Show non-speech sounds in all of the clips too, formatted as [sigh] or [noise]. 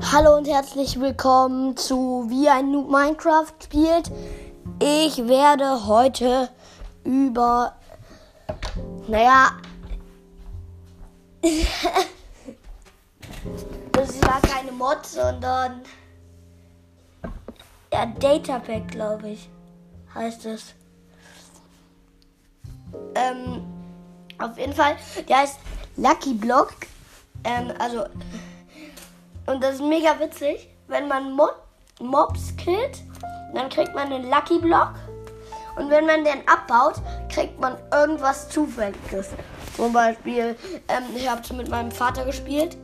Hallo und herzlich willkommen zu Wie ein Noob Minecraft spielt. Ich werde heute über, naja, [laughs] das ist ja keine Mod, sondern ja, Datapack, glaube ich, heißt es. Ähm, auf jeden Fall, der heißt Lucky Block. Ähm, also und das ist mega witzig, wenn man Mo Mobs killt, dann kriegt man einen Lucky Block. Und wenn man den abbaut, kriegt man irgendwas Zufälliges. Zum Beispiel, ähm, ich habe mit meinem Vater gespielt.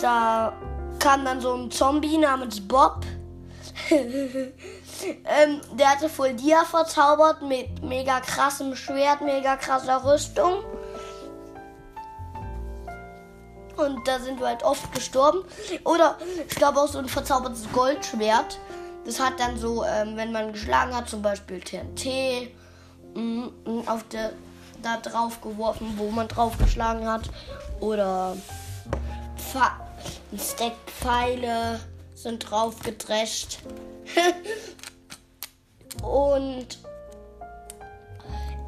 Da kam dann so ein Zombie namens Bob. [laughs] ähm, der hatte voll Dia verzaubert mit mega krassem Schwert, mega krasser Rüstung. Und da sind wir halt oft gestorben. Oder ich glaube auch so ein verzaubertes Goldschwert. Das hat dann so, ähm, wenn man geschlagen hat, zum Beispiel TNT mm, mm, auf der, da drauf geworfen, wo man drauf geschlagen hat. Oder Pfe ein Stack Pfeile sind drauf gedrescht. [laughs] Und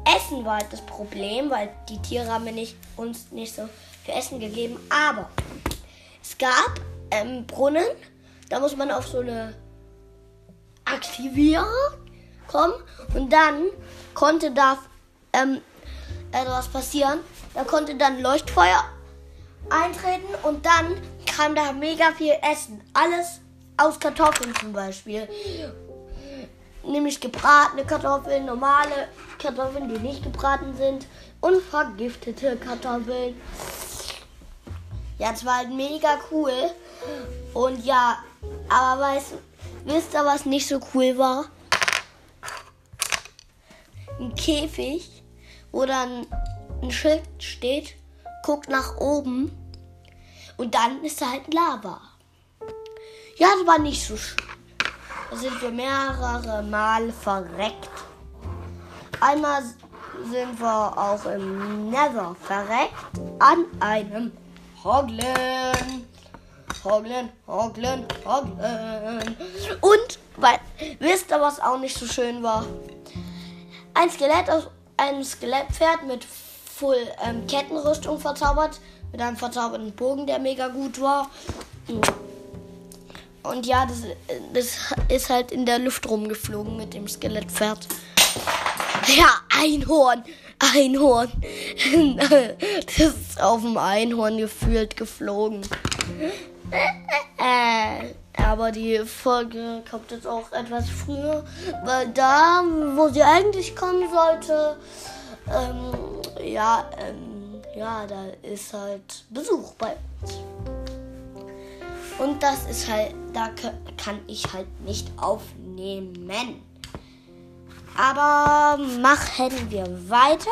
Essen war halt das Problem, weil die Tiere haben nicht, uns nicht so für Essen gegeben. Aber es gab ähm, Brunnen, da muss man auf so eine Aktivierer kommen und dann konnte da ähm, etwas passieren. Da konnte dann Leuchtfeuer eintreten und dann kam da mega viel Essen. Alles aus Kartoffeln zum Beispiel. Nämlich gebratene Kartoffeln, normale Kartoffeln, die nicht gebraten sind und vergiftete Kartoffeln. Ja, es war halt mega cool. Und ja, aber weißt, wisst ihr, was nicht so cool war? Ein Käfig, wo dann ein Schild steht, guckt nach oben und dann ist da halt Lava. Ja, das war nicht so schön. Da sind wir mehrere Mal verreckt. Einmal sind wir auch im Nether verreckt an einem Hoglen. Hoglen, Hoglen, Hoglen. Und, weil, wisst ihr, was auch nicht so schön war? Ein Skelett aus einem Skelettpferd mit Full ähm, Kettenrüstung verzaubert. Mit einem verzauberten Bogen, der mega gut war. Und ja, das, das ist halt in der Luft rumgeflogen mit dem Skelettpferd. Ja, Einhorn. Einhorn. [laughs] Das ist auf dem Einhorn gefühlt geflogen. Aber die Folge kommt jetzt auch etwas früher, weil da, wo sie eigentlich kommen sollte, ähm, ja, ähm, ja, da ist halt Besuch bei uns. Und das ist halt, da kann ich halt nicht aufnehmen. Aber machen wir weiter.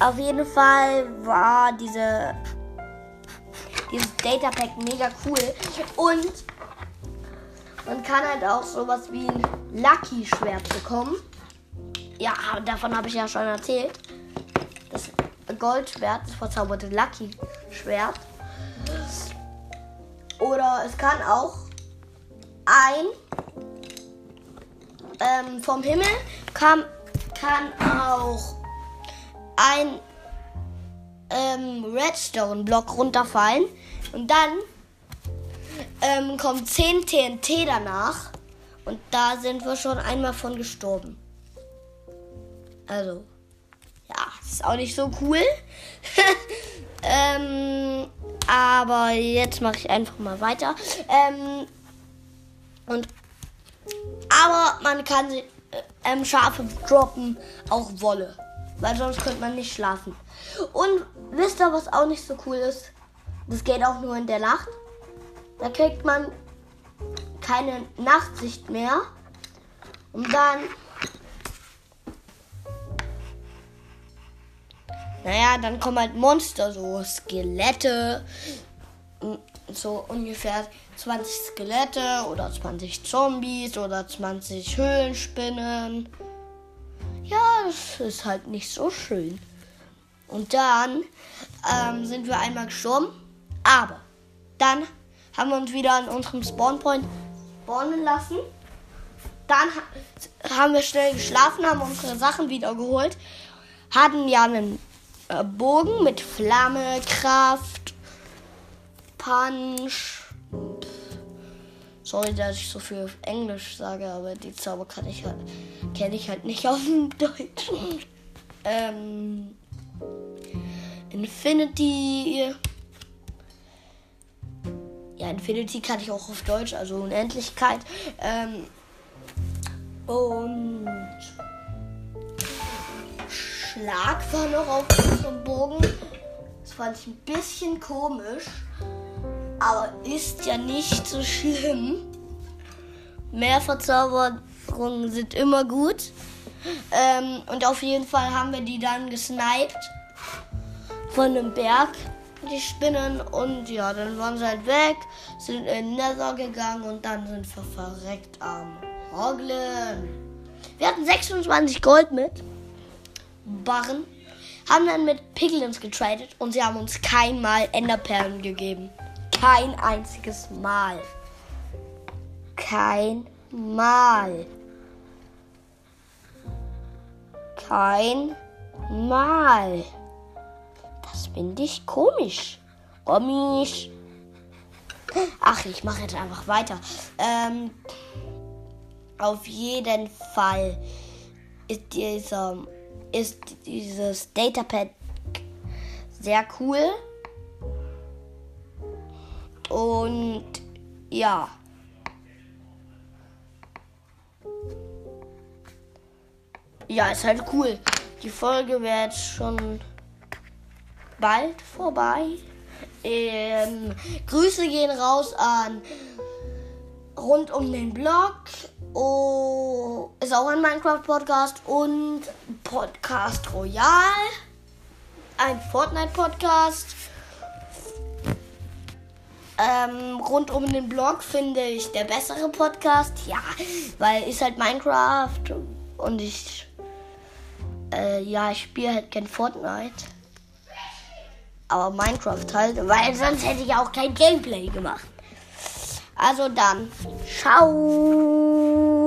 Auf jeden Fall war diese dieses Data Pack mega cool und man kann halt auch sowas wie ein Lucky Schwert bekommen. Ja, davon habe ich ja schon erzählt. Das Goldschwert, das verzauberte Lucky Schwert. Oder es kann auch ein ähm, vom Himmel kam, kann auch ein ähm, Redstone-Block runterfallen und dann ähm, kommt 10 TNT danach und da sind wir schon einmal von gestorben. Also, ja, ist auch nicht so cool. [laughs] ähm, aber jetzt mache ich einfach mal weiter. Ähm, und aber man kann äh, ähm, Schafe droppen, auch Wolle. Weil sonst könnte man nicht schlafen. Und wisst ihr, was auch nicht so cool ist? Das geht auch nur in der Nacht. Da kriegt man keine Nachtsicht mehr. Und dann. Naja, dann kommen halt Monster, so Skelette, so ungefähr 20 Skelette oder 20 Zombies oder 20 Höhlenspinnen. Ja, das ist halt nicht so schön. Und dann ähm, sind wir einmal gestorben, aber dann haben wir uns wieder an unserem Spawnpoint spawnen lassen. Dann ha haben wir schnell geschlafen, haben unsere Sachen wieder geholt. Hatten ja einen äh, Bogen mit Flamme, Kraft, Punch. Sorry, dass ich so viel auf Englisch sage, aber die Zauber kann ich halt, kenne ich halt nicht auf dem Deutschen. Ähm, Infinity. Ja, Infinity kann ich auch auf Deutsch, also Unendlichkeit. Ähm, und Schlag war noch auf unserem Bogen. Das fand ich ein bisschen komisch. Aber ist ja nicht so schlimm. Mehr Verzauberungen sind immer gut. Ähm, und auf jeden Fall haben wir die dann gesniped von einem Berg, die Spinnen. Und ja, dann waren sie halt weg, sind in Nether gegangen und dann sind wir verreckt am Hoglen. Wir hatten 26 Gold mit. Barren. Haben dann mit Piglins getradet und sie haben uns kein Mal Enderperlen gegeben. Kein einziges Mal. Kein Mal. Kein Mal. Das finde ich komisch. Komisch. Ach, ich mache jetzt einfach weiter. Ähm, auf jeden Fall ist dieser ist dieses Datapad sehr cool. Und ja. Ja, ist halt cool. Die Folge wird schon bald vorbei. Ähm, Grüße gehen raus an rund um den Blog. Oh, ist auch ein Minecraft-Podcast und Podcast Royal. Ein Fortnite-Podcast. Ähm, rund um den Blog finde ich der bessere Podcast. Ja, weil ist halt Minecraft und ich. Äh, ja, ich spiele halt kein Fortnite. Aber Minecraft halt, weil sonst hätte ich auch kein Gameplay gemacht. Also dann, ciao.